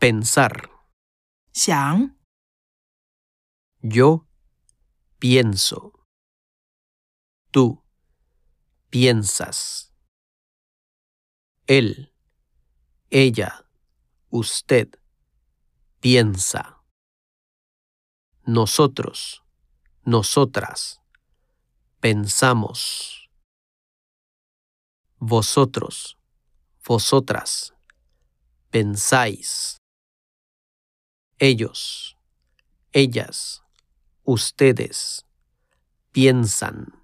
pensar. 想，Yo pienso. Tú piensas. Él, ella, usted piensa. Nosotros, nosotras pensamos. Vosotros, vosotras pensáis. Ellos, ellas, ustedes piensan.